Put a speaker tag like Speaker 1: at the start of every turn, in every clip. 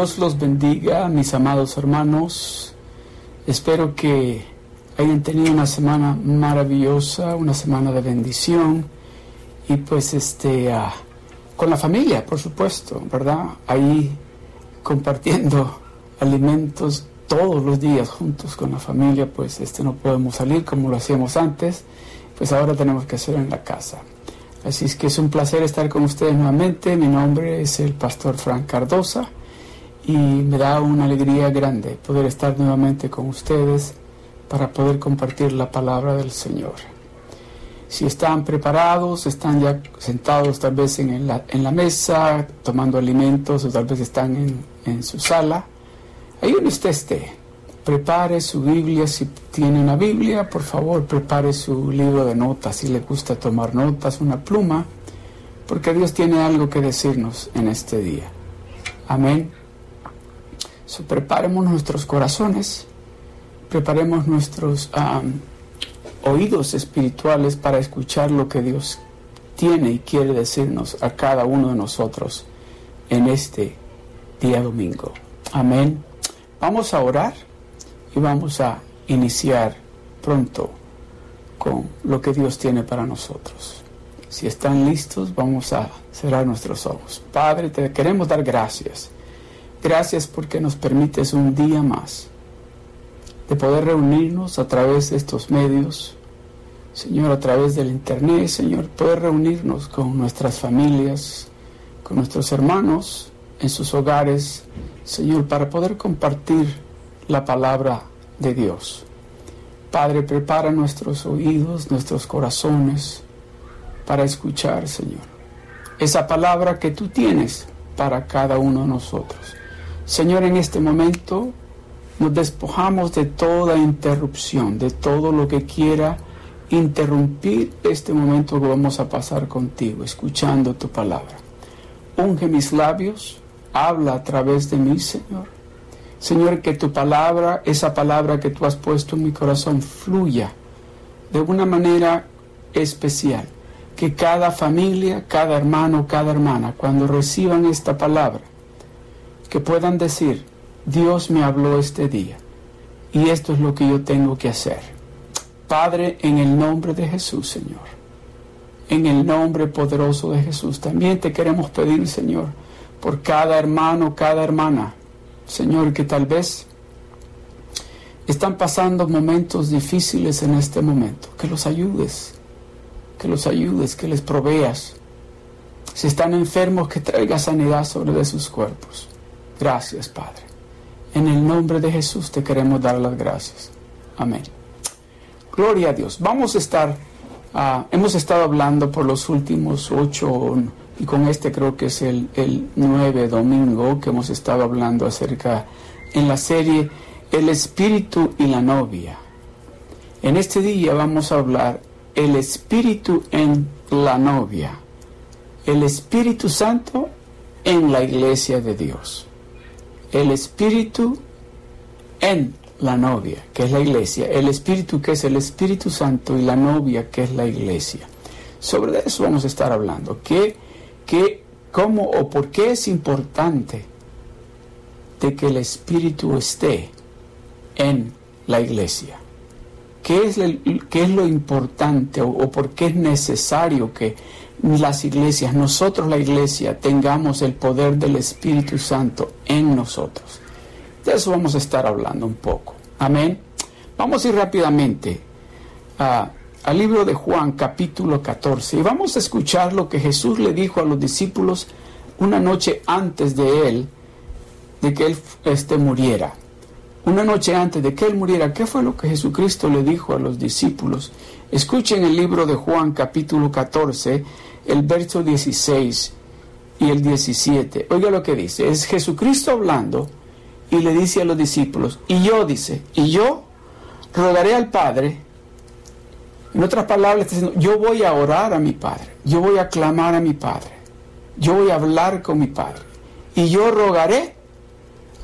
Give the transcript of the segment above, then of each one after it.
Speaker 1: Dios los bendiga, mis amados hermanos. Espero que hayan tenido una semana maravillosa, una semana de bendición y pues este ah, con la familia, por supuesto, ¿verdad? Ahí compartiendo alimentos todos los días juntos con la familia, pues este no podemos salir como lo hacíamos antes, pues ahora tenemos que hacerlo en la casa. Así es que es un placer estar con ustedes nuevamente. Mi nombre es el pastor Frank Cardosa y me da una alegría grande poder estar nuevamente con ustedes para poder compartir la palabra del Señor. Si están preparados, están ya sentados tal vez en la, en la mesa, tomando alimentos, o tal vez están en, en su sala, ahí donde usted esté, prepare su Biblia, si tiene una Biblia, por favor, prepare su libro de notas, si le gusta tomar notas, una pluma, porque Dios tiene algo que decirnos en este día. Amén. So, preparemos nuestros corazones, preparemos nuestros oídos espirituales para escuchar lo que Dios tiene y quiere decirnos a cada uno de nosotros en este día domingo. Amén. Vamos a orar y vamos a iniciar pronto con lo que Dios tiene para nosotros. Si están listos, vamos a cerrar nuestros ojos. Padre, te queremos dar gracias. Gracias porque nos permites un día más de poder reunirnos a través de estos medios. Señor, a través del Internet, Señor, poder reunirnos con nuestras familias, con nuestros hermanos en sus hogares, Señor, para poder compartir la palabra de Dios. Padre, prepara nuestros oídos, nuestros corazones para escuchar, Señor, esa palabra que tú tienes para cada uno de nosotros. Señor, en este momento nos despojamos de toda interrupción, de todo lo que quiera interrumpir este momento que vamos a pasar contigo, escuchando tu palabra. Unge mis labios, habla a través de mí, Señor Señor, que tu palabra, esa palabra que tú has puesto en mi corazón, fluya de una manera especial. Que cada familia, cada hermano, cada hermana, cuando reciban esta palabra, que puedan decir, Dios me habló este día y esto es lo que yo tengo que hacer. Padre, en el nombre de Jesús, Señor, en el nombre poderoso de Jesús, también te queremos pedir, Señor, por cada hermano, cada hermana, Señor, que tal vez están pasando momentos difíciles en este momento, que los ayudes, que los ayudes, que les proveas. Si están enfermos, que traiga sanidad sobre de sus cuerpos. Gracias, Padre. En el nombre de Jesús te queremos dar las gracias. Amén. Gloria a Dios. Vamos a estar, ah, hemos estado hablando por los últimos ocho y con este creo que es el, el nueve domingo que hemos estado hablando acerca en la serie El Espíritu y la novia. En este día vamos a hablar el Espíritu en la novia, el Espíritu Santo en la iglesia de Dios, el Espíritu en la novia, que es la iglesia, el Espíritu que es el Espíritu Santo y la novia que es la iglesia. Sobre eso vamos a estar hablando. ¿Qué ¿Qué, cómo o por qué es importante de que el Espíritu esté en la iglesia? ¿Qué es, qué es lo importante o, por qué es necesario que las iglesias, nosotros la iglesia, tengamos el poder del Espíritu Santo en nosotros? De eso vamos a estar hablando un poco. Amén. Vamos a ir rápidamente al libro de Juan capítulo 14 y vamos a escuchar lo que Jesús le dijo a los discípulos una noche antes de él, de que él este, muriera. Una noche antes de que él muriera, ¿qué fue lo que Jesucristo le dijo a los discípulos? Escuchen el libro de Juan capítulo 14, el verso 16 y el 17. Oiga lo que dice, es Jesucristo hablando y le dice a los discípulos, y yo dice, y yo rogaré al Padre, en otras palabras, está diciendo, yo voy a orar a mi Padre, yo voy a clamar a mi Padre, yo voy a hablar con mi Padre. Y yo rogaré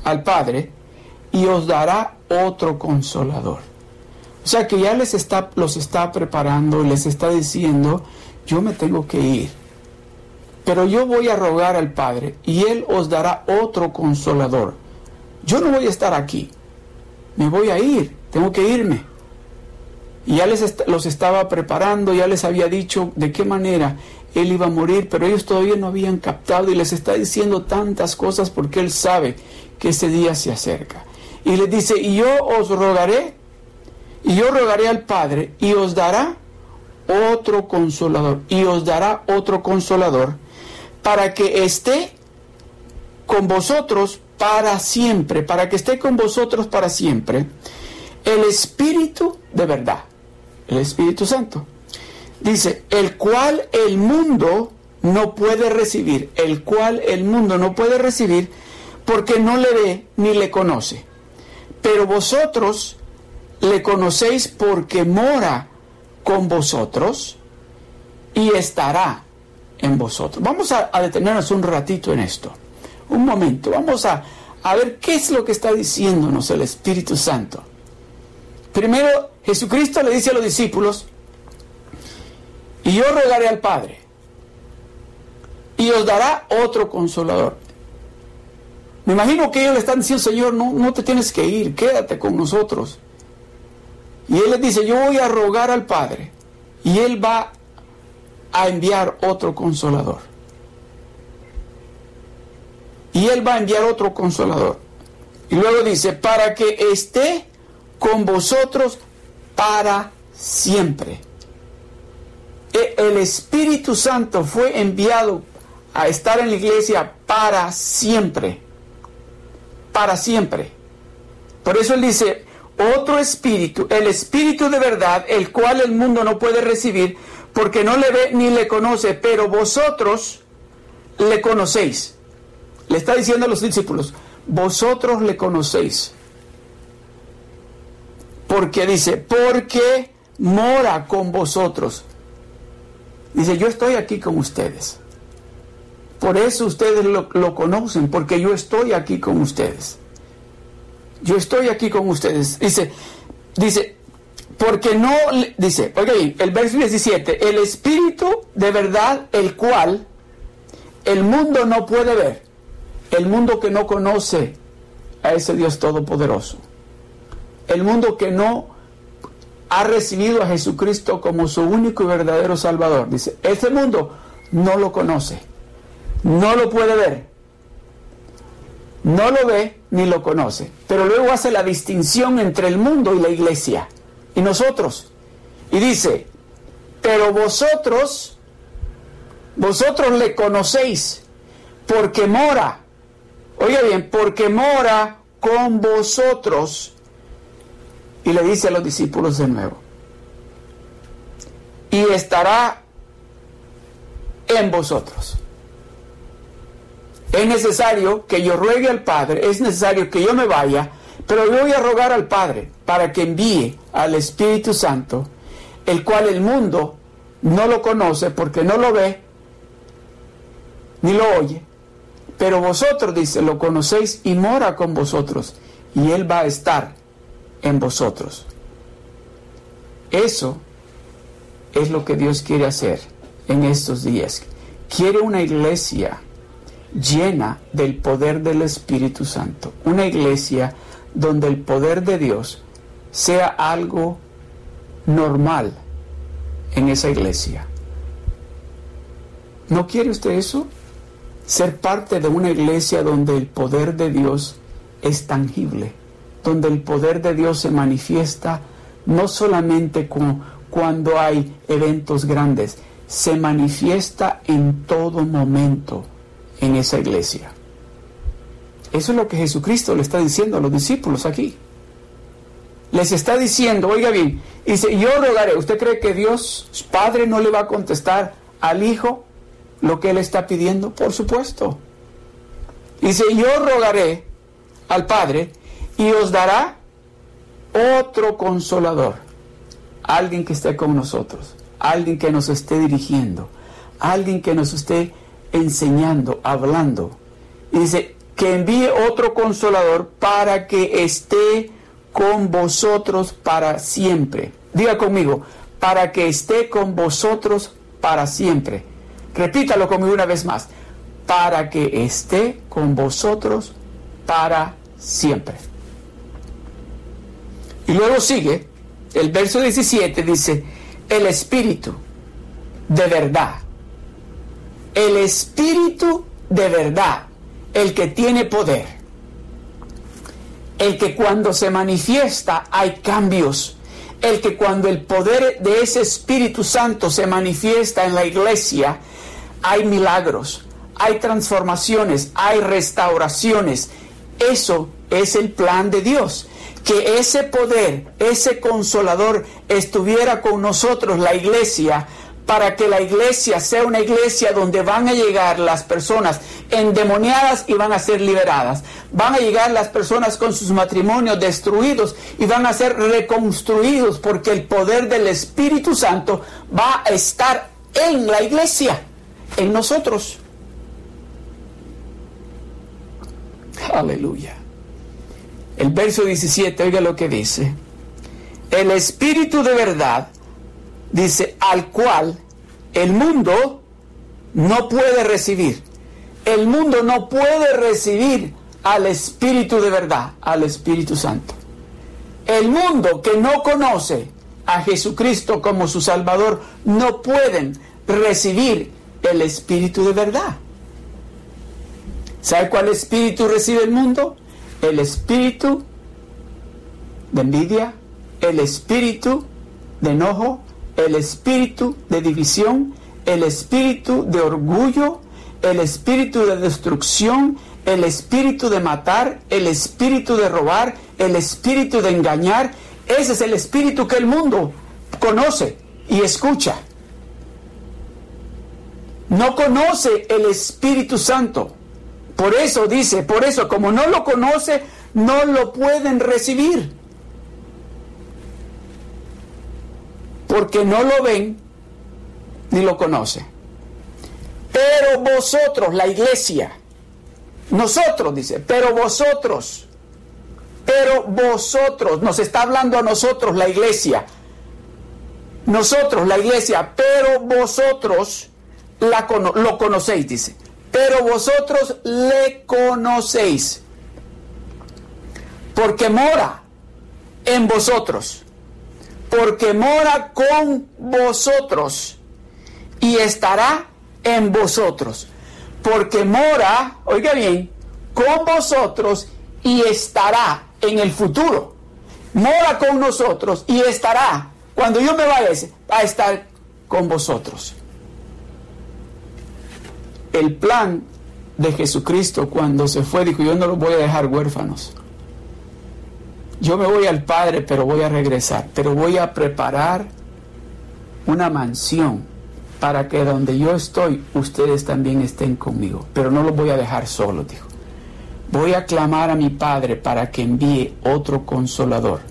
Speaker 1: al Padre y os dará otro consolador. O sea que ya les está, los está preparando, les está diciendo, yo me tengo que ir. pero yo voy a rogar al Padre y Él os dará otro consolador. Yo no voy a estar aquí, me voy a ir, tengo que irme. Y ya les los estaba preparando, ya les había dicho de qué manera Él iba a morir, pero ellos todavía no habían captado y les está diciendo tantas cosas porque Él sabe que ese día se acerca. Y les dice, y yo os rogaré, y yo rogaré al Padre, y os dará otro consolador, y os dará otro consolador, para que esté con vosotros para siempre, para que esté con vosotros para siempre, el Espíritu de verdad, el Espíritu Santo. Dice, el cual el mundo no puede recibir, el cual el mundo no puede recibir porque no le ve ni le conoce. Pero vosotros le conocéis porque mora con vosotros y estará en vosotros. Vamos a, detenernos un ratito en esto. Un momento. Vamos a, a ver qué es lo que está diciéndonos el Espíritu Santo. Primero, Jesucristo le dice a los discípulos, y yo rogaré al Padre, y os dará otro consolador. Me imagino que ellos le están diciendo, Señor, no, no te tienes que ir, quédate con nosotros. Y Él les dice, yo voy a rogar al Padre, y Él va a enviar otro consolador. Y Él va a enviar otro consolador. Y luego dice, para que esté con vosotros para siempre. E, el Espíritu Santo fue enviado a estar en la iglesia para siempre. Para siempre. Por eso él dice, otro espíritu, el espíritu de verdad, el cual el mundo no puede recibir porque no le ve ni le conoce, pero vosotros le conocéis. Le está diciendo a los discípulos, vosotros le conocéis. Porque dice, porque mora con vosotros. Dice, yo estoy aquí con ustedes. Por eso ustedes lo, conocen, porque yo estoy aquí con ustedes. Yo estoy aquí con ustedes. Dice, dice, porque no, dice, oiga bien, el verso 17, el Espíritu de verdad, el cual el mundo no puede ver, el mundo que no conoce a ese Dios todopoderoso, el mundo que no ha recibido a Jesucristo como su único y verdadero Salvador, dice, ese mundo no lo conoce, no lo puede ver, no lo ve ni lo conoce, pero luego hace la distinción entre el mundo y la iglesia y nosotros. Y dice, pero vosotros, vosotros le conocéis, porque mora, oiga bien, porque mora con vosotros. Y le dice a los discípulos de nuevo, y estará en vosotros. Es necesario que yo ruegue al Padre, es necesario que yo me vaya, pero voy a rogar al Padre para que envíe al Espíritu Santo, el cual el mundo no lo conoce porque no lo ve ni lo oye. Pero vosotros, dice, lo conocéis y mora con vosotros, y Él va a estar en vosotros. Eso es lo que Dios quiere hacer en estos días. Quiere una iglesia llena del poder del Espíritu Santo, una iglesia donde el poder de Dios sea algo normal en esa iglesia. ¿No quiere usted eso? Ser parte de una iglesia donde el poder de Dios es tangible, donde el poder de Dios se manifiesta no solamente cuando hay eventos grandes, se manifiesta en todo momento en esa iglesia. Eso es lo que Jesucristo le está diciendo a los discípulos aquí. Les está diciendo, oiga bien, dice, yo rogaré, ¿usted cree que Dios Padre no le va a contestar al Hijo lo que Él está pidiendo? Por supuesto. Dice, yo rogaré al Padre y os dará otro consolador, alguien que esté con nosotros, alguien que nos esté dirigiendo, alguien que nos esté enseñando, hablando. Y dice, que envíe otro consolador para que esté con vosotros para siempre. Diga conmigo, para que esté con vosotros para siempre. Repítalo conmigo una vez más. Para que esté con vosotros para siempre. Y luego sigue, el verso 17 dice, el Espíritu de verdad. El Espíritu de verdad, el que tiene poder. El que cuando se manifiesta hay cambios. El que cuando el poder de ese Espíritu Santo se manifiesta en la iglesia, hay milagros, hay transformaciones, hay restauraciones. Eso es el plan de Dios que ese poder, ese consolador estuviera con nosotros, la iglesia, para que la iglesia sea una iglesia donde van a llegar las personas endemoniadas y van a ser liberadas. Van a llegar las personas con sus matrimonios destruidos y van a ser reconstruidos porque el poder del Espíritu Santo va a estar en la iglesia, en nosotros. Aleluya. El verso 17, oiga lo que dice. El Espíritu de verdad dice, al cual el mundo no puede recibir. El mundo no puede recibir al Espíritu de verdad, al Espíritu Santo. El mundo que no conoce a Jesucristo como su Salvador no pueden recibir el Espíritu de verdad. ¿Sabe cuál espíritu recibe el mundo? el espíritu de envidia, el espíritu de enojo, el espíritu de división, el espíritu de orgullo, el espíritu de destrucción, el espíritu de matar, el espíritu de robar, el espíritu de engañar. Ese es el espíritu que el mundo conoce y escucha. No conoce el Espíritu Santo. Por eso dice, por eso, como no lo conoce, no lo pueden recibir. Porque no lo ven ni lo conocen. Pero vosotros, la iglesia, nosotros, dice, pero vosotros, pero vosotros, nos está hablando a nosotros la iglesia, nosotros, la iglesia, pero vosotros la, lo conocéis, dice pero vosotros le conocéis, porque mora en vosotros, porque mora con vosotros y estará en vosotros, porque mora, oiga bien, con vosotros y estará en el futuro. Mora con nosotros y estará, cuando yo me vaya, va a estar con vosotros el plan de Jesucristo cuando se fue, dijo, yo no los voy a dejar huérfanos. Yo me voy al Padre, pero voy a regresar, pero voy a preparar una mansión para que donde yo estoy, ustedes también estén conmigo, pero no los voy a dejar solos, dijo. Voy a clamar a mi Padre para que envíe otro consolador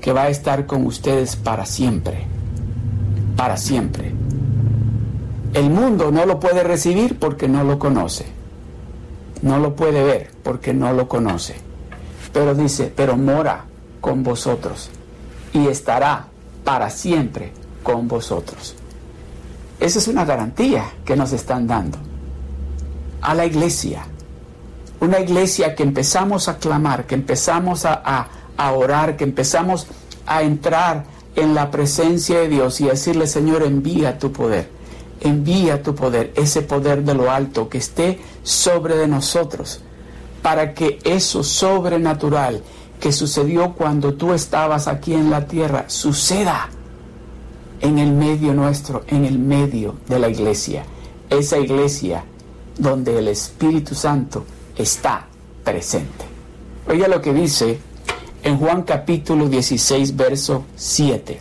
Speaker 1: que va a estar con ustedes para siempre, para siempre. El mundo no lo puede recibir porque no lo conoce. No lo puede ver porque no lo conoce. Pero dice, pero mora con vosotros y estará para siempre con vosotros. Esa es una garantía que nos están dando a la iglesia. Una iglesia que empezamos a clamar, que empezamos a, a, orar, que empezamos a entrar en la presencia de Dios y decirle, Señor, envía tu poder envía tu poder, ese poder de lo alto que esté sobre de nosotros, para que eso sobrenatural que sucedió cuando tú estabas aquí en la tierra suceda en el medio nuestro, en el medio de la iglesia, esa iglesia donde el Espíritu Santo está presente. Oiga lo que dice en Juan capítulo 16, verso 7.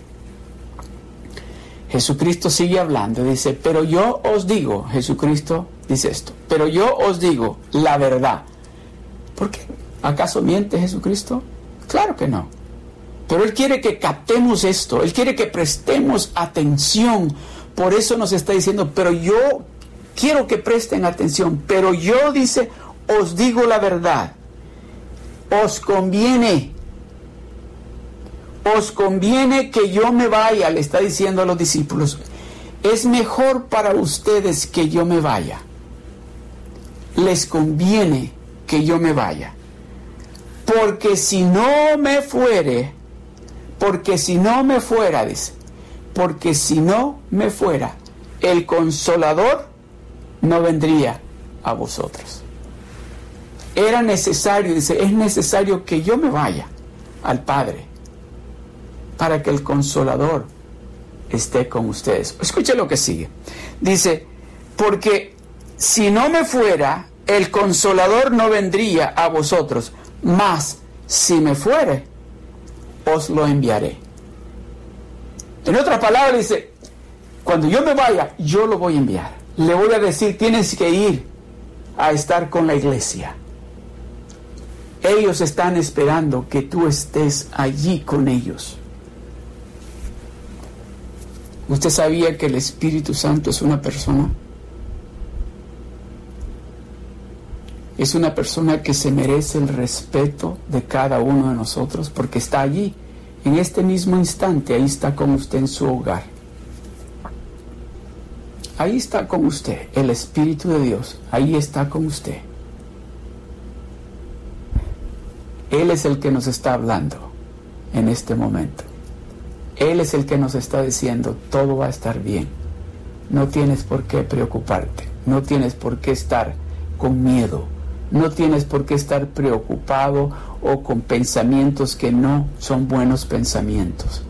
Speaker 1: Jesucristo sigue hablando, dice, pero yo os digo, Jesucristo dice esto, pero yo os digo la verdad. ¿Por qué? ¿Acaso miente Jesucristo? Claro que no. Pero Él quiere que captemos esto, Él quiere que prestemos atención. Por eso nos está diciendo, pero yo quiero que presten atención, pero yo dice, os digo la verdad. Os conviene os conviene que yo me vaya, le está diciendo a los discípulos, es mejor para ustedes que yo me vaya. Les conviene que yo me vaya. Porque si no me fuere, porque si no me fuera, dice, porque si no me fuera, el consolador no vendría a vosotros. Era necesario, dice, es necesario que yo me vaya al Padre para que el consolador esté con ustedes. Escuche lo que sigue. Dice, porque si no me fuera, el consolador no vendría a vosotros, mas si me fuere, os lo enviaré. En otras palabras dice, cuando yo me vaya, yo lo voy a enviar. Le voy a decir, tienes que ir a estar con la iglesia. Ellos están esperando que tú estés allí con ellos. ¿Usted sabía que el Espíritu Santo es una persona? Es una persona que se merece el respeto de cada uno de nosotros porque está allí, en este mismo instante, ahí está con usted en su hogar. Ahí está con usted, el Espíritu de Dios, ahí está con usted. Él es el que nos está hablando en este momento. Él es el que nos está diciendo, todo va a estar bien. No tienes por qué preocuparte, no tienes por qué estar con miedo, no tienes por qué estar preocupado o con pensamientos que no son buenos pensamientos.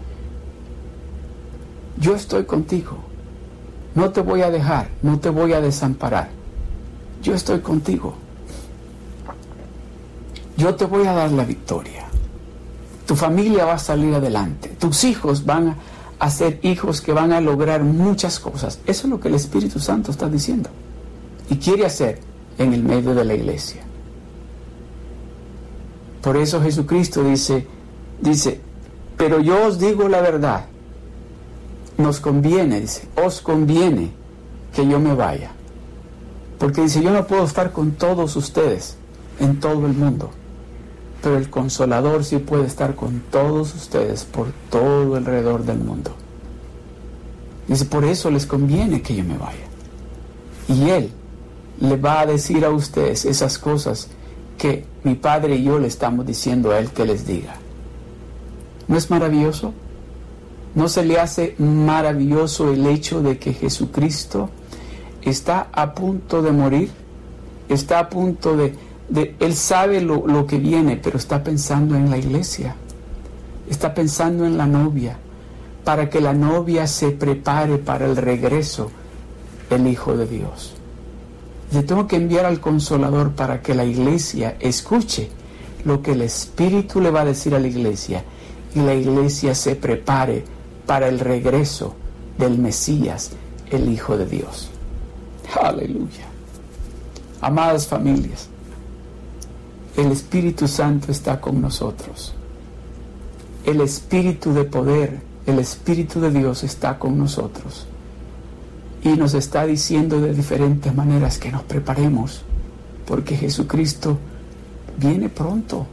Speaker 1: Yo estoy contigo, no te voy a dejar, no te voy a desamparar. Yo estoy contigo. Yo te voy a dar la victoria. Tu familia va a salir adelante. Tus hijos van a ser hijos que van a lograr muchas cosas. Eso es lo que el Espíritu Santo está diciendo. Y quiere hacer en el medio de la iglesia. Por eso Jesucristo dice, dice, pero yo os digo la verdad. Nos conviene, dice, os conviene que yo me vaya. Porque dice, yo no puedo estar con todos ustedes en todo el mundo pero el consolador sí puede estar con todos ustedes por todo alrededor del mundo. Dice, por eso les conviene que yo me vaya. Y Él le va a decir a ustedes esas cosas que mi Padre y yo le estamos diciendo a Él que les diga. ¿No es maravilloso? ¿No se le hace maravilloso el hecho de que Jesucristo está a punto de morir? Está a punto de él sabe lo, lo que viene, pero está pensando en la iglesia, está pensando en la novia, para que la novia se prepare para el regreso del Hijo de Dios. Yo tengo que enviar al consolador para que la iglesia escuche lo que el Espíritu le va a decir a la iglesia y la iglesia se prepare para el regreso del Mesías, el Hijo de Dios. Aleluya. Amadas familias, el Espíritu Santo está con nosotros. El Espíritu de poder, el Espíritu de Dios está con nosotros. Y nos está diciendo de diferentes maneras que nos preparemos, porque Jesucristo viene pronto.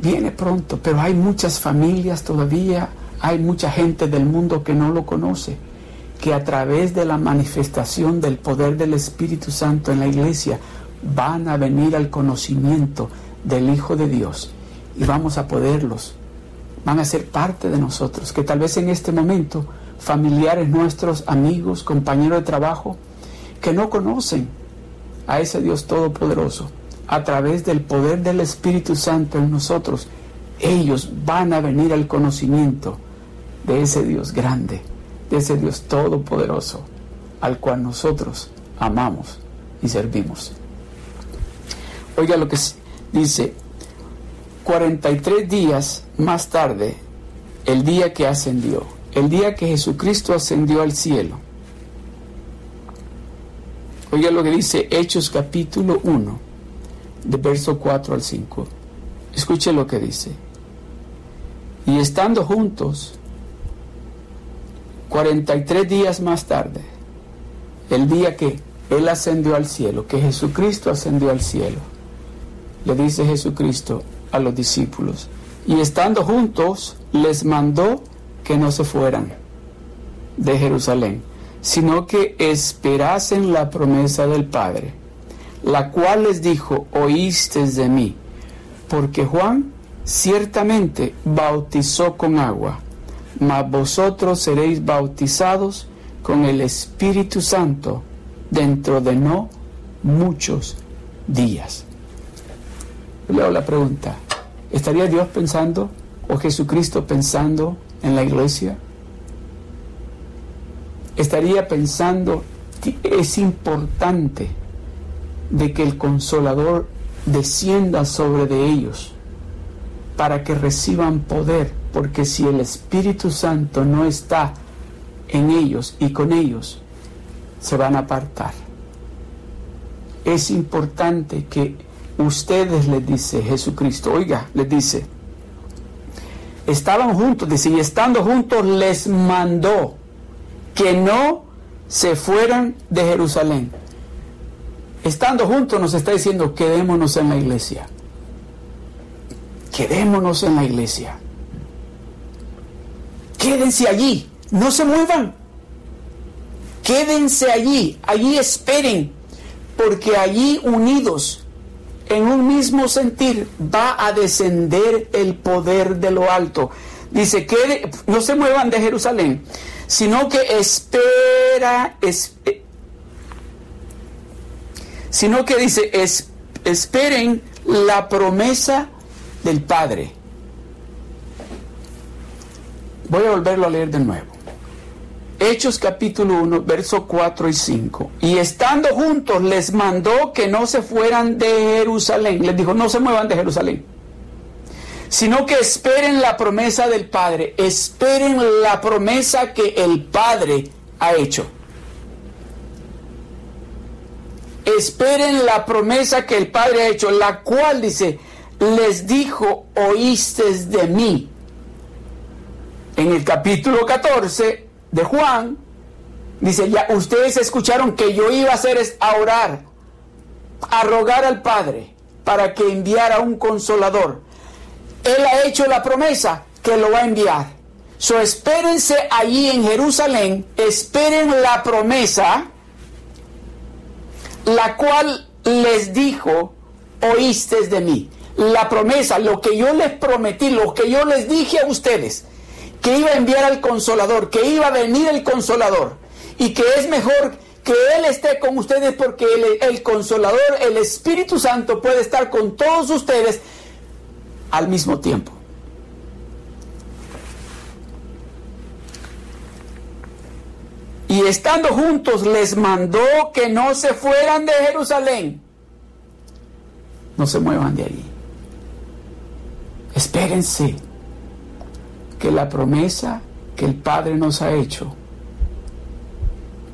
Speaker 1: Viene pronto, pero hay muchas familias todavía, hay mucha gente del mundo que no lo conoce, que a través de la manifestación del poder del Espíritu Santo en la iglesia van a venir al conocimiento del Hijo de Dios y vamos a poderlos, van a ser parte de nosotros, que tal vez en este momento familiares nuestros, amigos, compañeros de trabajo, que no conocen a ese Dios Todopoderoso, a través del poder del Espíritu Santo en nosotros, ellos van a venir al conocimiento de ese Dios grande, de ese Dios Todopoderoso, al cual nosotros amamos y servimos. Oiga lo que dice, 43 días más tarde, el día que ascendió, el día que Jesucristo ascendió al cielo. Oiga lo que dice Hechos capítulo 1, de verso 4 al 5. Escuche lo que dice. Y estando juntos, 43 días más tarde, el día que Él ascendió al cielo, que Jesucristo ascendió al cielo, le dice Jesucristo a los discípulos. Y estando juntos, les mandó que no se fueran, de Jerusalén, sino que esperasen la promesa del Padre, la cual les dijo, oíste de mí, porque Juan ciertamente bautizó con agua, mas vosotros seréis bautizados con el Espíritu Santo dentro de no muchos días. Leo la pregunta, ¿estaría Dios pensando o Jesucristo pensando en la iglesia? estaría pensando que es importante de que el consolador descienda sobre de ellos para que reciban poder, porque si el Espíritu Santo no está en ellos y con ellos, se van a apartar. Es importante que ustedes les dice Jesucristo, oiga, les dice, estaban juntos, dice, y estando juntos les mandó que no se fueran de Jerusalén. Estando juntos nos está diciendo, quedémonos en la iglesia. Quedémonos en la iglesia. Quédense allí, no se muevan. Quédense allí, allí esperen, porque allí unidos en un mismo sentir va a descender el poder de lo alto. Dice que no se muevan de Jerusalén, sino que espera, eh, sino que dice, esperen la promesa del Padre. Voy a volverlo a leer de nuevo. Hechos capítulo 1, verso 4 y 5. Y estando juntos les mandó que no se fueran de Jerusalén. Les dijo, no se muevan de Jerusalén sino que esperen la promesa del Padre, esperen la promesa que el Padre ha hecho. Esperen la promesa que el Padre ha hecho, la cual dice, les dijo, oíste de mí. En el capítulo 14 de Juan, dice, ya ustedes escucharon que yo iba a hacer es a orar, a rogar al Padre para que enviara un consolador él ha hecho la promesa que lo va a enviar. So espérense allí en Jerusalén, esperen la promesa, la cual les dijo, oíste de mí. La promesa, lo que yo les prometí, lo que yo les dije a ustedes, que iba a enviar al consolador, que iba a venir el consolador, y que es mejor que Él esté con ustedes porque el consolador, el Espíritu Santo puede estar con todos ustedes al mismo tiempo. Y estando juntos les mandó que no se fueran de Jerusalén. No se muevan de allí. Espérense que la promesa que el Padre nos ha hecho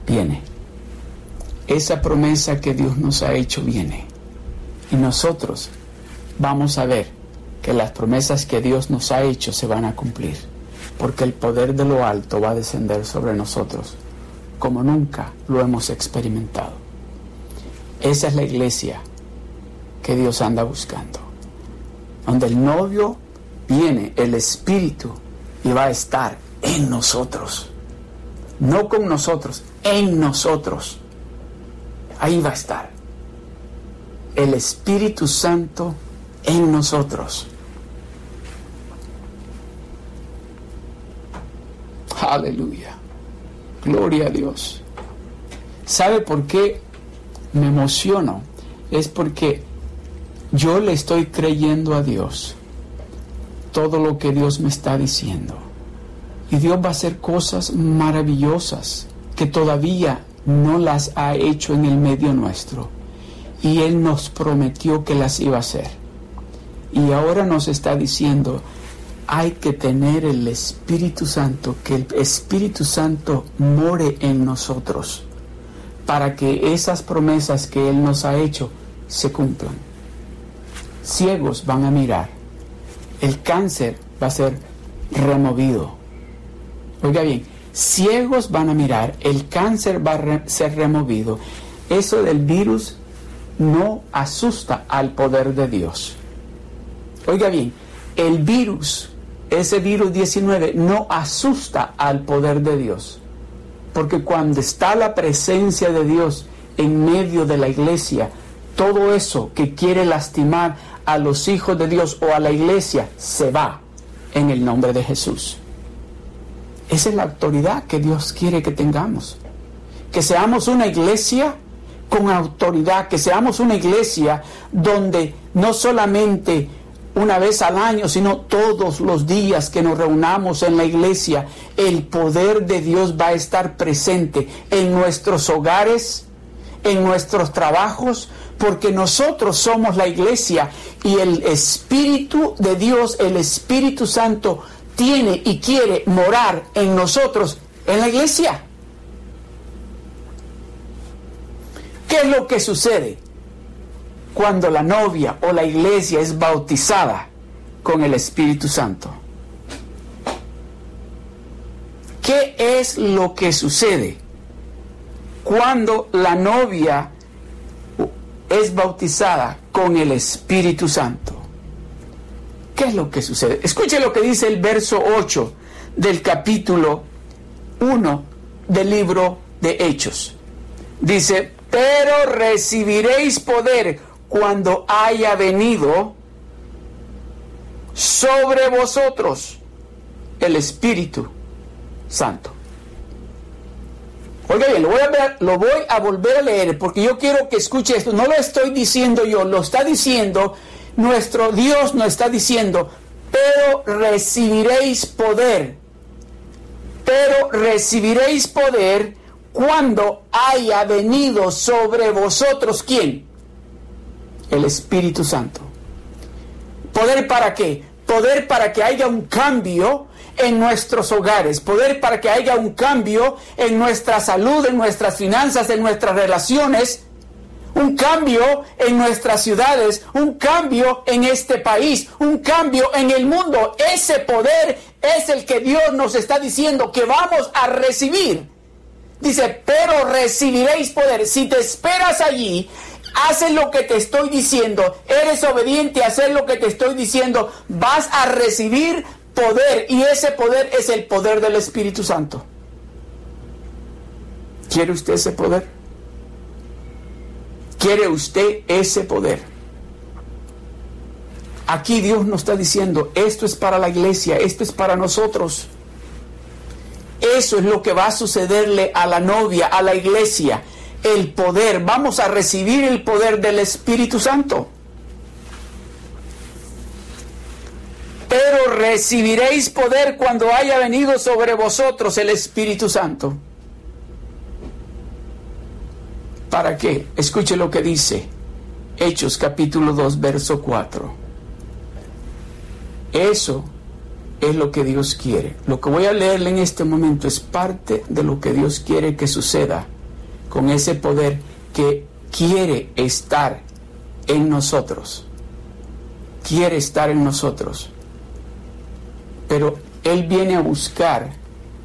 Speaker 1: viene. Esa promesa que Dios nos ha hecho viene. Y nosotros vamos a ver que las promesas que Dios nos ha hecho se van a cumplir, porque el poder de lo alto va a descender sobre nosotros como nunca lo hemos experimentado. Esa es la iglesia que Dios anda buscando, donde el novio viene, el Espíritu, y va a estar en nosotros, no con nosotros, en nosotros. Ahí va a estar el Espíritu Santo en nosotros. Aleluya. Gloria a Dios. ¿Sabe por qué me emociono? Es porque yo le estoy creyendo a Dios todo lo que Dios me está diciendo. Y Dios va a hacer cosas maravillosas que todavía no las ha hecho en el medio nuestro. Y Él nos prometió que las iba a hacer. Y ahora nos está diciendo, hay que tener el Espíritu Santo, que el Espíritu Santo more en nosotros, para que esas promesas que Él nos ha hecho se cumplan. Ciegos van a mirar, el cáncer va a ser removido. Oiga bien, ciegos van a mirar, el cáncer va a ser removido. Eso del virus no asusta al poder de Dios. Oiga bien, el virus ese virus 19 no asusta al poder de Dios. Porque cuando está la presencia de Dios en medio de la iglesia, todo eso que quiere lastimar a los hijos de Dios o a la iglesia se va en el nombre de Jesús. Esa es la autoridad que Dios quiere que tengamos. Que seamos una iglesia con autoridad, que seamos una iglesia donde no solamente una vez al año, sino todos los días que nos reunamos en la iglesia, el poder de Dios va a estar presente en nuestros hogares, en nuestros trabajos, porque nosotros somos la iglesia y el Espíritu de Dios, el Espíritu Santo, tiene y quiere morar en nosotros, en la iglesia. ¿Qué es lo que sucede? cuando la novia o la iglesia es bautizada con el Espíritu Santo. ¿Qué es lo que sucede cuando la novia es bautizada con el Espíritu Santo? ¿Qué es lo que sucede? Escuche lo que dice el verso 8 del capítulo 1 del libro de Hechos. Dice, pero recibiréis poder cuando haya venido sobre vosotros el Espíritu Santo. Oiga bien, lo voy, a lo voy a volver a leer porque yo quiero que escuche esto. No lo estoy diciendo yo, lo está diciendo nuestro Dios, nos está diciendo, pero recibiréis poder. Pero recibiréis poder cuando haya venido sobre vosotros, ¿quién? el Espíritu Santo. ¿Poder para qué? Poder para que haya un cambio en nuestros hogares, poder para que haya un cambio en nuestra salud, en nuestras finanzas, en nuestras relaciones, un cambio en nuestras ciudades, un cambio en este país, un cambio en el mundo. Ese poder es el que Dios nos está diciendo que vamos a recibir. Dice, pero recibiréis poder. Si te esperas allí, haces lo que te estoy diciendo, eres obediente a hacer lo que te estoy diciendo, vas a recibir poder y ese poder es el poder del Espíritu Santo. ¿Quiere usted ese poder? ¿Quiere usted ese poder? Aquí Dios nos está diciendo, esto es para la iglesia, esto es para nosotros. Eso es lo que va a sucederle a la novia, a la iglesia el poder, vamos a recibir el poder del Espíritu Santo. Pero recibiréis poder cuando haya venido sobre vosotros el Espíritu Santo. ¿Para qué? Escuche lo que dice Hechos capítulo 2, verso 4. Eso es lo que Dios quiere. Lo que voy a leerle en este momento es parte de lo que Dios quiere que suceda con ese poder que quiere estar en nosotros. Quiere estar en nosotros. Pero Él viene a buscar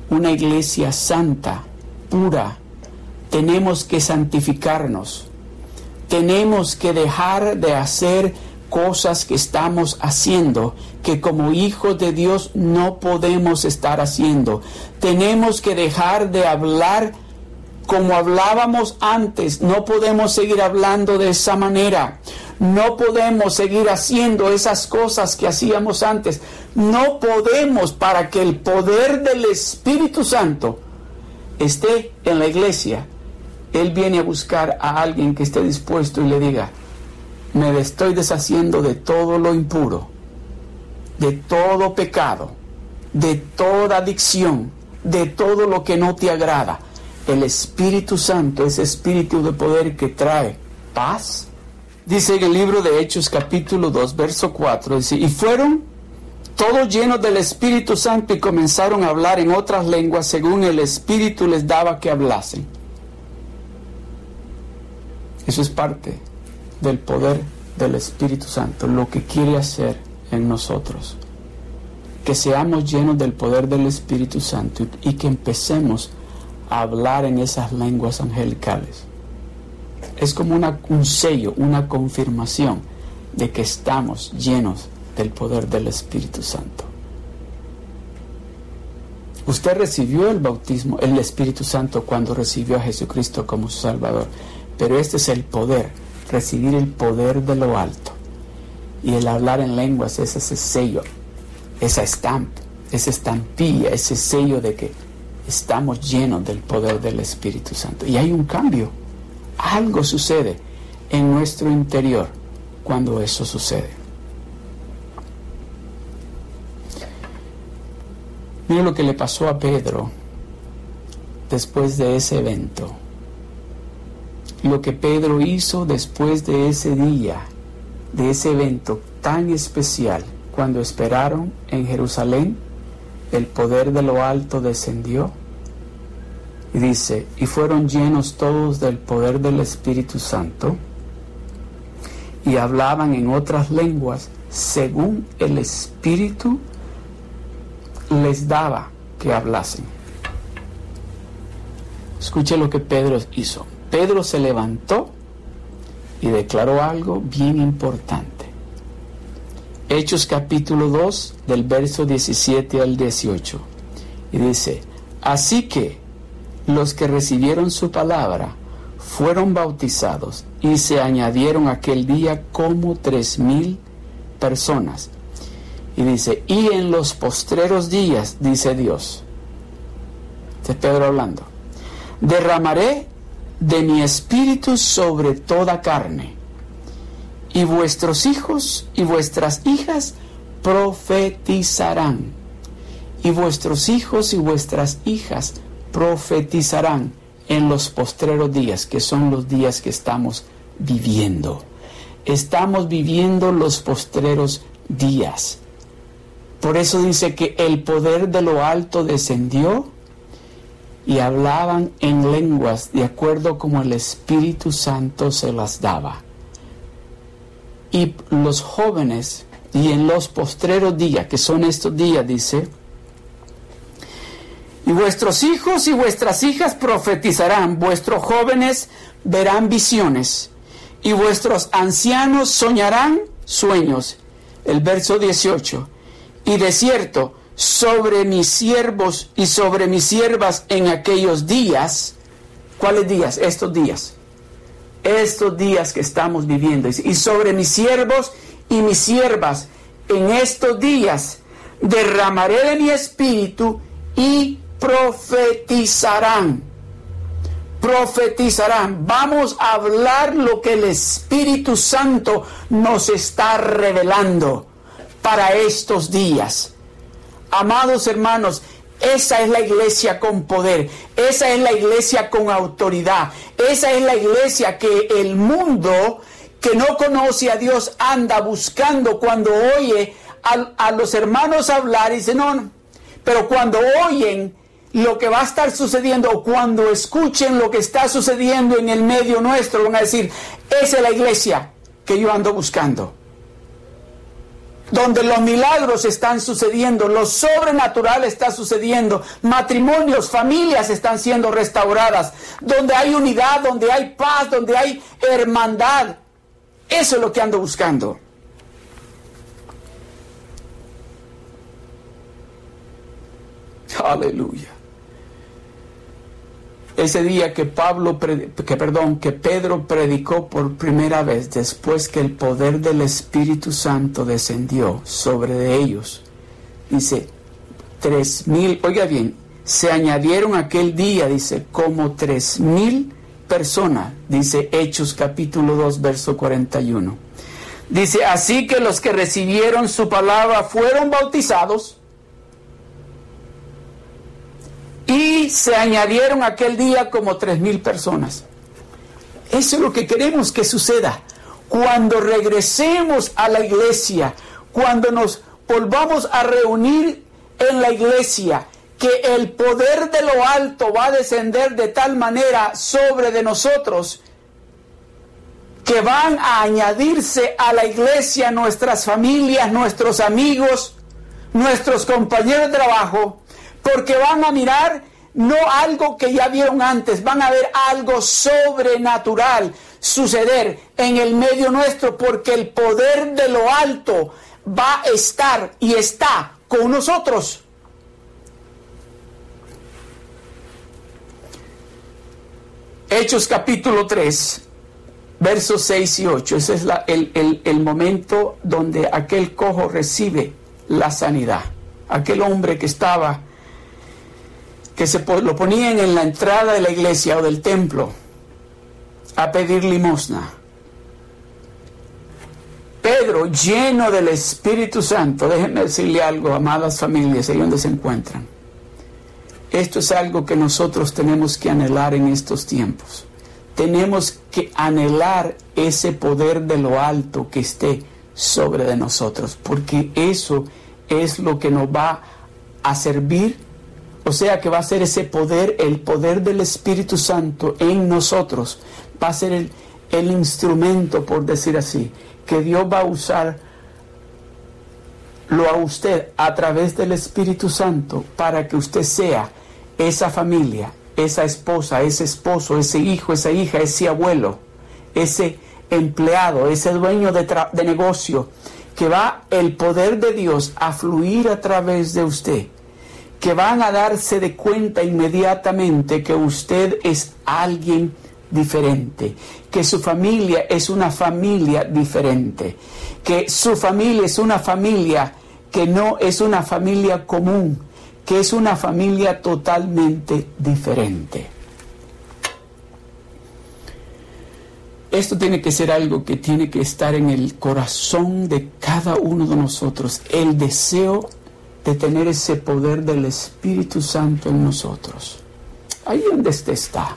Speaker 1: una iglesia santa, pura. Tenemos que santificarnos. Tenemos que dejar de hacer cosas que estamos haciendo que como hijos de Dios no podemos estar haciendo. Tenemos que dejar de hablar como hablábamos antes, no podemos seguir hablando de esa manera. No podemos seguir haciendo esas cosas que hacíamos antes. No podemos para que el poder del Espíritu Santo esté en la iglesia. Él viene a buscar a alguien que esté dispuesto y le diga, me estoy deshaciendo de todo lo impuro, de todo pecado, de toda adicción, de todo lo que no te agrada el Espíritu Santo, ese espíritu de poder que trae paz. Dice en el libro de Hechos capítulo 2, verso 4, dice, y fueron todos llenos del Espíritu Santo y comenzaron a hablar en otras lenguas según el Espíritu les daba que hablasen. Eso es parte del poder del Espíritu Santo, lo que quiere hacer en nosotros. Que seamos llenos del poder del Espíritu Santo y que empecemos hablar en esas lenguas angelicales. Es como un sello, una confirmación de que estamos llenos del poder del Espíritu Santo. Usted recibió el bautismo, el Espíritu Santo cuando recibió a Jesucristo como su Salvador. Pero este es el poder, recibir el poder de lo alto. Y el hablar en lenguas es ese sello, esa estampa, esa estampilla, ese sello de que estamos llenos del poder del Espíritu Santo. Y hay un cambio. Algo sucede en nuestro interior cuando eso sucede. Mira lo que le pasó a Pedro después de ese evento. Lo que Pedro hizo después de ese día, de ese evento tan especial, cuando esperaron en Jerusalén, el poder de lo alto descendió. Y dice, y fueron llenos todos del poder del Espíritu Santo y hablaban en otras lenguas según el Espíritu les daba que hablasen. Escuche lo que Pedro hizo. Pedro se levantó y declaró algo bien importante. Hechos capítulo 2 del verso 17 al 18. Y dice, así que los que recibieron su palabra fueron bautizados y se añadieron aquel día como tres mil personas y dice, y en los postreros días, dice Dios, este es Pedro hablando, derramaré de mi espíritu sobre toda carne, y vuestros hijos y vuestras hijas profetizarán, y vuestros hijos y vuestras hijas profetizarán en los postreros días, que son los días que estamos viviendo. Estamos viviendo los postreros días. Por eso dice que el poder de lo alto descendió y hablaban en lenguas de acuerdo como el Espíritu Santo se las daba. Y los jóvenes, y en los postreros días, que son estos días, dice, y vuestros hijos y vuestras hijas profetizarán, vuestros jóvenes verán visiones, y vuestros ancianos soñarán sueños. El verso 18 y de cierto, sobre mis siervos y sobre mis siervas en aquellos días, ¿cuáles días? Estos días. Estos días que estamos viviendo. Y sobre mis siervos y mis siervas en estos días derramaré de mi espíritu y profetizarán. Profetizarán. Vamos a hablar lo que el Espíritu Santo nos está revelando para estos días. Amados hermanos, esa es la iglesia con poder, esa es la iglesia con autoridad, esa es la iglesia que el mundo que no conoce a Dios anda buscando cuando oye a, los hermanos hablar y dice, no, no, pero cuando oyen lo que va a estar sucediendo o cuando escuchen lo que está sucediendo en el medio nuestro, van a decir, esa es la iglesia que yo ando buscando donde los milagros están sucediendo, lo sobrenatural está sucediendo, matrimonios, familias están siendo restauradas, donde hay unidad, donde hay paz, donde hay hermandad. Eso es lo que ando buscando. Aleluya ese día que Pablo, que perdón, que Pedro predicó por primera vez después que el poder del Espíritu Santo descendió sobre ellos. Dice, tres mil, oiga bien, se añadieron aquel día, dice, como tres mil personas, dice Hechos capítulo 2, verso 41. Dice, así que los que recibieron su palabra fueron bautizados y se añadieron aquel día como tres mil personas. Eso es lo que queremos que suceda. Cuando regresemos a la iglesia, cuando nos volvamos a reunir en la iglesia, que el poder de lo alto va a descender de tal manera sobre de nosotros que van a añadirse a la iglesia nuestras familias, nuestros amigos, nuestros compañeros de trabajo, porque van a mirar no algo que ya vieron antes, van a ver algo sobrenatural suceder en el medio nuestro, porque el poder de lo alto va a estar y está con nosotros. Hechos capítulo 3, versos 6 y 8. Ese es el, el, el momento donde aquel cojo recibe la sanidad. Aquel hombre que estaba que se lo ponían en la entrada de la iglesia o del templo a pedir limosna. Pedro, lleno del Espíritu Santo, déjenme decirle algo, amadas familias, ahí donde se encuentran. Esto es algo que nosotros tenemos que anhelar en estos tiempos. Tenemos que anhelar ese poder de lo alto que esté sobre de nosotros, porque eso es lo que nos va a servir, o sea que va a ser ese poder, el poder del Espíritu Santo en nosotros, va a ser el, instrumento, por decir así, que Dios va a usar lo a usted a través del Espíritu Santo para que usted sea esa familia, esa esposa, ese esposo, ese hijo, esa hija, ese abuelo, ese empleado, ese dueño de, de negocio, que va el poder de Dios a fluir a través de usted, que van a darse de cuenta inmediatamente que usted es alguien diferente, que su familia es una familia diferente, que su familia es una familia que no es una familia común, que es una familia totalmente diferente. Esto tiene que ser algo que tiene que estar en el corazón de cada uno de nosotros, el deseo de tener ese poder del Espíritu Santo en nosotros. Ahí donde usted está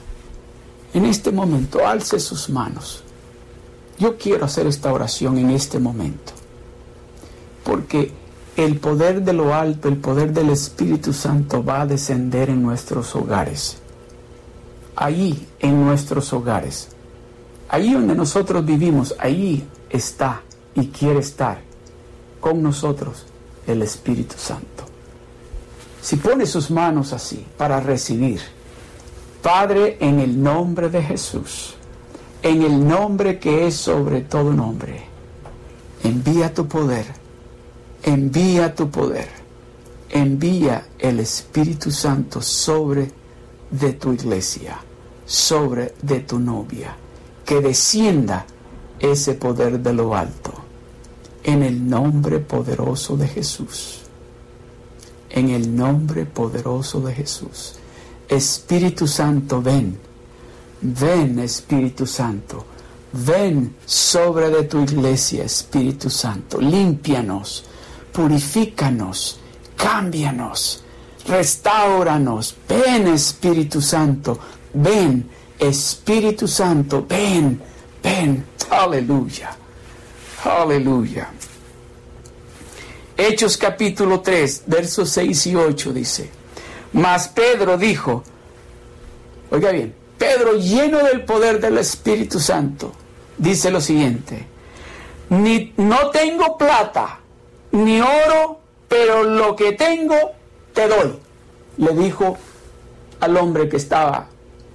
Speaker 1: en este momento, alce sus manos. Yo quiero hacer esta oración en este momento, porque el poder de lo alto, el poder del Espíritu Santo va a descender en nuestros hogares. Allí, en nuestros hogares. Allí donde nosotros vivimos, allí está y quiere estar con nosotros el Espíritu Santo. Si pone sus manos así para recibir, Padre, en el nombre de Jesús, en el nombre que es sobre todo nombre, envía tu poder, envía tu poder, envía el Espíritu Santo sobre de tu iglesia, sobre de tu novia, que descienda ese poder de lo alto, en el nombre poderoso de Jesús, en el nombre poderoso de Jesús. Espíritu Santo, ven. Ven, Espíritu Santo. Ven sobre de tu iglesia, Espíritu Santo. Límpianos, purifícanos, cámbianos, restauranos. Ven, Espíritu Santo. Ven, Espíritu Santo. Ven, ven. Aleluya. Aleluya. Hechos capítulo 3, versos 6 y 8 dice. Mas Pedro dijo, oiga bien, Pedro lleno del poder del Espíritu Santo, dice lo siguiente, ni, no tengo plata ni oro, pero lo que tengo te doy, le dijo al hombre que estaba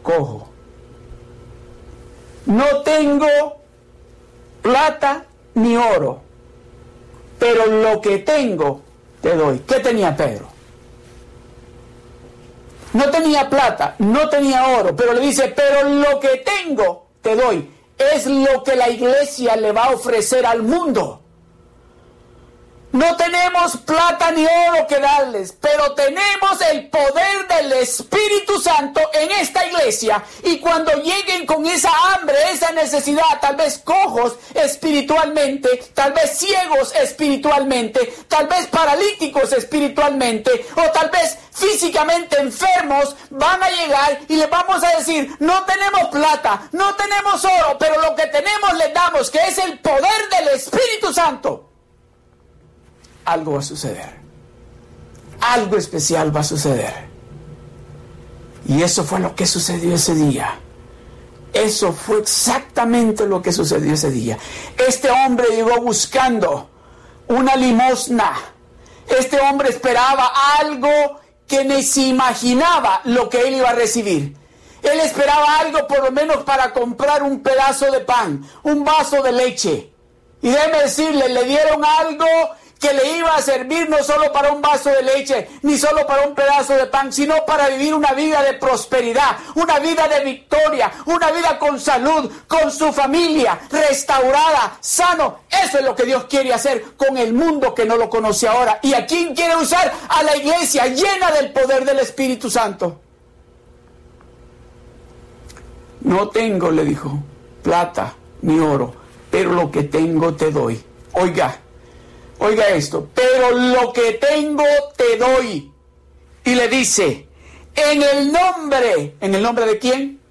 Speaker 1: cojo. No tengo plata ni oro, pero lo que tengo te doy. ¿Qué tenía Pedro? No tenía plata, no tenía oro, pero le dice, pero lo que tengo te doy. Es lo que la iglesia le va a ofrecer al mundo. No tenemos plata ni oro que darles, pero tenemos el poder del Espíritu Santo en esta iglesia. Y cuando lleguen con esa hambre, esa necesidad, tal vez cojos espiritualmente, tal vez ciegos espiritualmente, tal vez paralíticos espiritualmente, o tal vez físicamente enfermos, van a llegar y les vamos a decir, no tenemos plata, no tenemos oro, pero lo que tenemos les damos, que es el poder del Espíritu Santo algo va a suceder. Algo especial va a suceder. Y eso fue lo que sucedió ese día. Eso fue exactamente lo que sucedió ese día. Este hombre llegó buscando una limosna. Este hombre esperaba algo que ni se imaginaba lo que él iba a recibir. Él esperaba algo por lo menos para comprar un pedazo de pan, un vaso de leche. Y déjeme decirle, le dieron algo que le iba a servir no solo para un vaso de leche, ni solo para un pedazo de pan, sino para vivir una vida de prosperidad, una vida de victoria, una vida con salud, con su familia, restaurada, sano. Eso es lo que Dios quiere hacer con el mundo que no lo conoce ahora. ¿Y a quién quiere usar? A la iglesia llena del poder del Espíritu Santo. No tengo, le dijo, plata ni oro, pero lo que tengo te doy. Oiga, Oiga esto, pero lo que tengo te doy. Y le dice, en el nombre, ¿en el nombre de quién?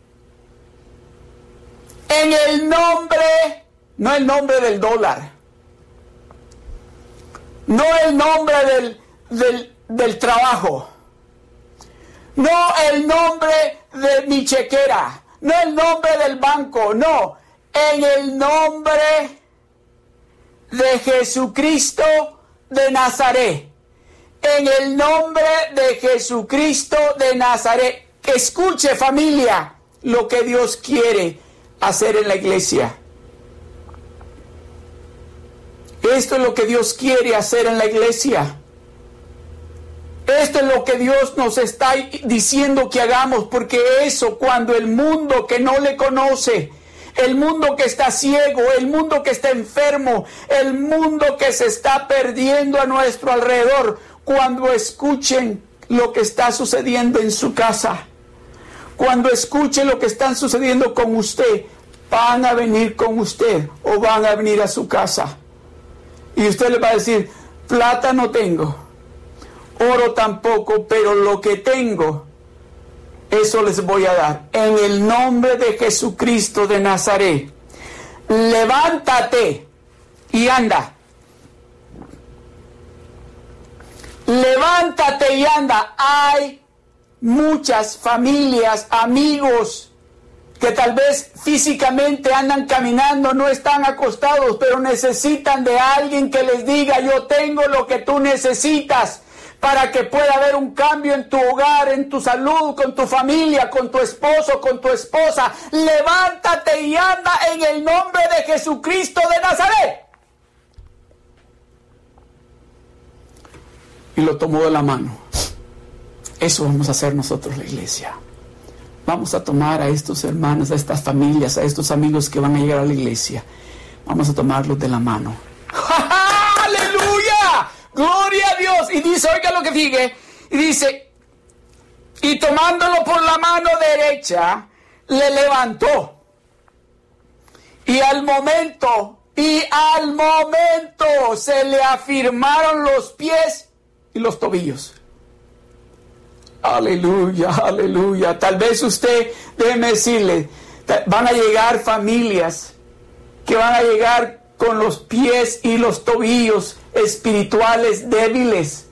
Speaker 1: En el nombre, no el nombre del dólar, no el nombre del, del, trabajo, no el nombre de mi chequera, no el nombre del banco, no, en el nombre de Jesucristo de Nazaret. En el nombre de Jesucristo de Nazaret. Escuche familia lo que Dios quiere hacer en la iglesia. Esto es lo que Dios quiere hacer en la iglesia. Esto es lo que Dios nos está diciendo que hagamos, porque eso cuando el mundo que no le conoce, el mundo que está ciego, el mundo que está enfermo, el mundo que se está perdiendo a nuestro alrededor, cuando escuchen lo que está sucediendo en su casa, cuando escuchen lo que está sucediendo con usted, van a venir con usted o van a venir a su casa. Y usted le va a decir, plata no tengo, oro tampoco, pero lo que tengo eso les voy a dar. En el nombre de Jesucristo de Nazaret, levántate y anda. Levántate y anda. Hay muchas familias, amigos, que tal vez físicamente andan caminando, no están acostados, pero necesitan de alguien que les diga, yo tengo lo que tú necesitas para que pueda haber un cambio en tu hogar, en tu salud, con tu familia, con tu esposo, con tu esposa. Levántate y anda en el nombre de Jesucristo de Nazaret. Y lo tomó de la mano. Eso vamos a hacer nosotros, la iglesia. Vamos a tomar a estos hermanos, a estas familias, a estos amigos que van a llegar a la iglesia. Vamos a tomarlos de la mano. ¡Aleluya! Gloria a Dios. Y dice, oiga lo que sigue. Y dice, y tomándolo por la mano derecha, le levantó. Y al momento, y al momento se le afirmaron los pies y los tobillos. Aleluya, aleluya. Tal vez usted, déjeme decirle, van a llegar familias que van a llegar con los pies y los tobillos espirituales débiles,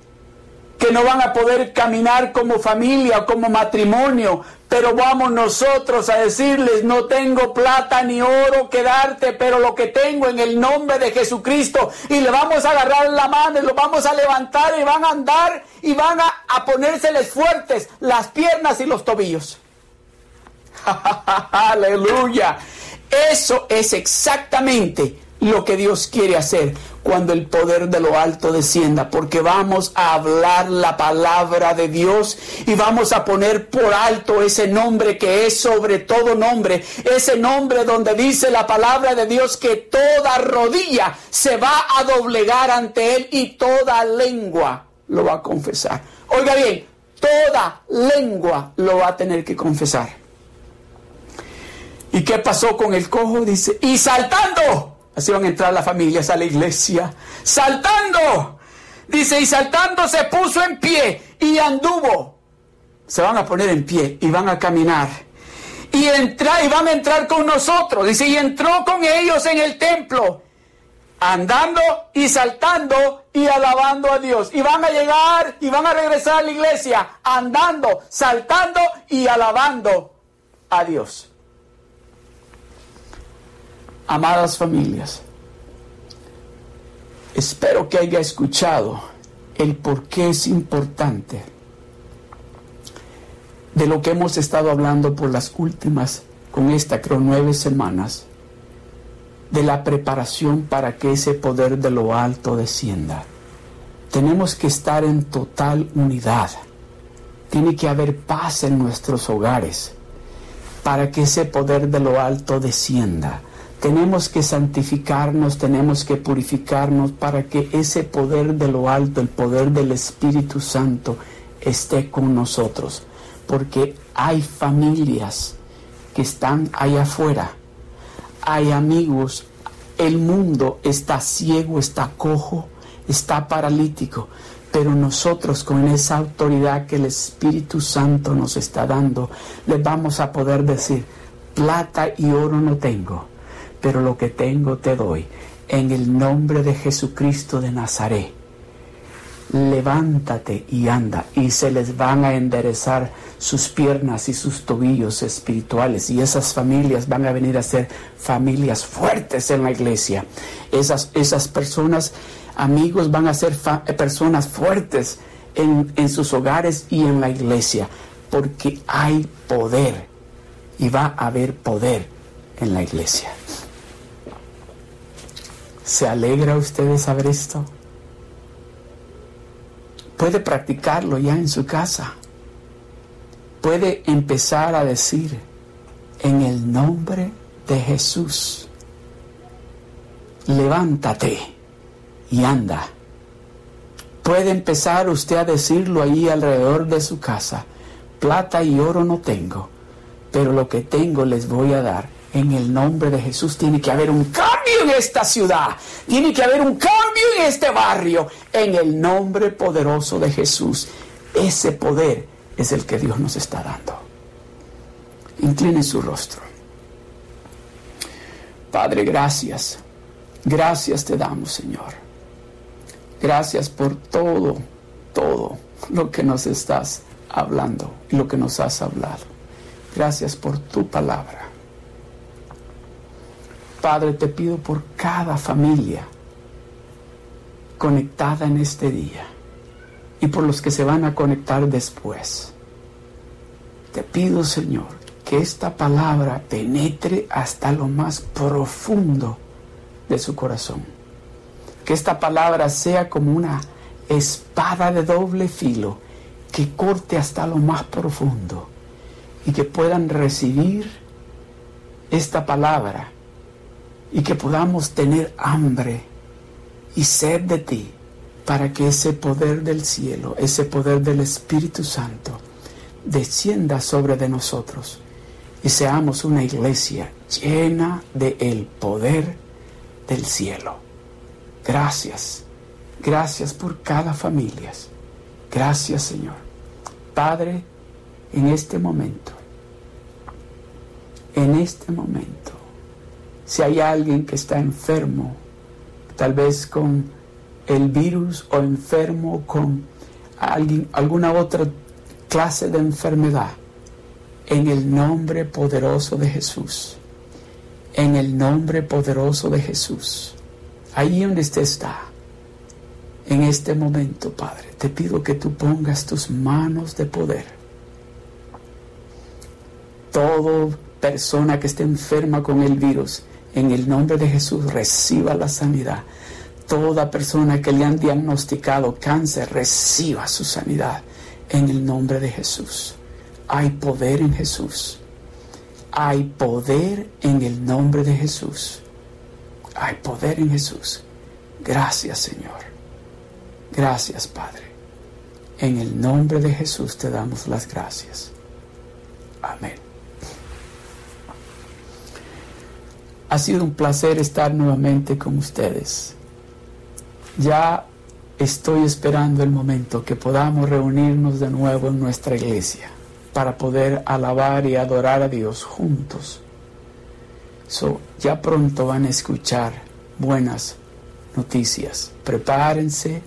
Speaker 1: que no van a poder caminar como familia, como matrimonio, pero vamos nosotros a decirles, no tengo plata ni oro que darte, pero lo que tengo en el nombre de Jesucristo, y le vamos a agarrar la mano y lo vamos a levantar y van a andar y van a, a ponérseles fuertes las piernas y los tobillos. Aleluya. Eso es exactamente lo que Dios quiere hacer cuando el poder de lo alto descienda, porque vamos a hablar la palabra de Dios y vamos a poner por alto ese nombre que es sobre todo nombre, ese nombre donde dice la palabra de Dios que toda rodilla se va a doblegar ante Él y toda lengua lo va a confesar. Oiga bien, toda lengua lo va a tener que confesar. ¿Y qué pasó con el cojo? Dice, y saltando Así van a entrar las familias a la iglesia. Saltando. Dice, y saltando se puso en pie y anduvo. Se van a poner en pie y van a caminar. Y, entra, y van a entrar con nosotros. Dice, y entró con ellos en el templo. Andando y saltando y alabando a Dios. Y van a llegar y van a regresar a la iglesia. Andando, saltando y alabando a Dios. Amadas familias, espero que haya escuchado el por qué es importante de lo que hemos estado hablando por las últimas, con esta creo nueve semanas, de la preparación para que ese poder de lo alto descienda. Tenemos que estar en total unidad. Tiene que haber paz en nuestros hogares para que ese poder de lo alto descienda. Tenemos que santificarnos, tenemos que purificarnos para que ese poder de lo alto, el poder del Espíritu Santo, esté con nosotros. Porque hay familias que están allá afuera, hay amigos, el mundo está ciego, está cojo, está paralítico, pero nosotros con esa autoridad que el Espíritu Santo nos está dando, le vamos a poder decir, plata y oro no tengo, pero lo que tengo te doy. En el nombre de Jesucristo de Nazaret, levántate y anda, y se les van a enderezar sus piernas y sus tobillos espirituales, y esas familias van a venir a ser familias fuertes en la iglesia. Esas, esas personas amigos, van a ser personas fuertes en, en sus hogares y en la iglesia, porque hay poder y va a haber poder en la iglesia. ¿Se alegra usted de saber esto? Puede practicarlo ya en su casa. Puede empezar a decir, en el nombre de Jesús, levántate y anda. Puede empezar usted a decirlo ahí alrededor de su casa. Plata y oro no tengo, pero lo que tengo les voy a dar. En el nombre de Jesús tiene que haber un en esta ciudad. Tiene que haber un cambio en este barrio. En el nombre poderoso de Jesús. Ese poder es el que Dios nos está dando. Incline su rostro. Padre, gracias. Gracias te damos, Señor. Gracias por todo, todo lo que nos estás hablando y lo que nos has hablado. Gracias por tu palabra. Padre, te pido por cada familia conectada en este día y por los que se van a conectar después. Te pido, Señor, que esta palabra penetre hasta lo más profundo de su corazón que esta palabra sea como una espada de doble filo que corte hasta lo más profundo y que puedan recibir esta palabra y que podamos tener hambre y sed de ti para que ese poder del cielo, ese poder del Espíritu Santo descienda sobre de nosotros y seamos una iglesia llena de el poder del cielo. Gracias. Gracias por cada familia. Gracias, Señor. Padre, en este momento, en este momento, si hay alguien que está enfermo, tal vez con el virus o enfermo con alguien, alguna otra clase de enfermedad, en el nombre poderoso de Jesús, en el nombre poderoso de Jesús ahí donde usted está, en este momento, Padre, te pido que tú pongas tus manos de poder. Toda persona que esté enferma con el virus, en el nombre de Jesús, reciba la sanidad. Toda persona que le han diagnosticado cáncer, reciba su sanidad en el nombre de Jesús. Hay poder en Jesús. Hay poder en el nombre de Jesús. Hay poder en Jesús. Gracias Señor. Gracias Padre. En el nombre de Jesús te damos las gracias. Amén. Ha sido un placer estar nuevamente con ustedes. Ya estoy esperando el momento que podamos reunirnos de nuevo en nuestra iglesia para poder alabar y adorar a Dios juntos So, ya pronto van a escuchar buenas noticias. Prepárense.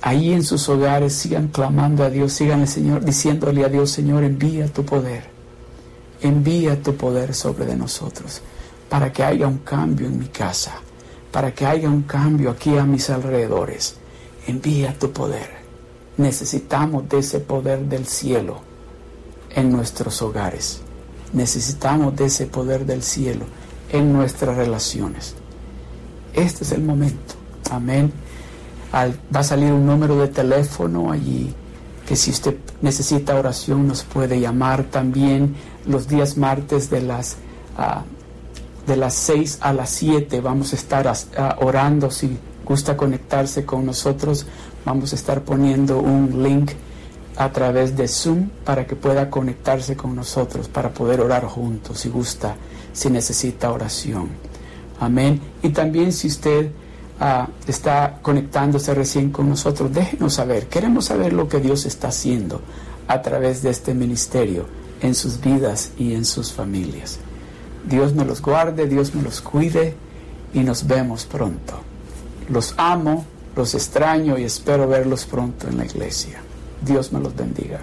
Speaker 1: Ahí en sus hogares sigan clamando a Dios, sigan al Señor, diciéndole a Dios, Señor, envía tu poder. Envía tu poder sobre de nosotros para que haya un cambio en mi casa, para que haya un cambio aquí a mis alrededores. Envía tu poder. Necesitamos de ese poder del cielo en nuestros hogares. Necesitamos de ese poder del cielo en nuestras relaciones. Este es el momento. Amén. va a salir un número de teléfono allí que si usted necesita oración nos puede llamar también los días martes de las ah, de las 6 a las 7 vamos a estar ah, orando si gusta conectarse con nosotros vamos a estar poniendo un link a través de Zoom para que pueda conectarse con nosotros para poder orar juntos si gusta si necesita oración amén y también si usted Ah, está conectándose recién con nosotros, déjenos saber. Queremos saber lo que Dios está haciendo a través de este ministerio en sus vidas y en sus familias. Dios me los guarde, Dios me los cuide y nos vemos pronto. Los amo, los extraño y espero verlos pronto en la iglesia. Dios me los bendiga.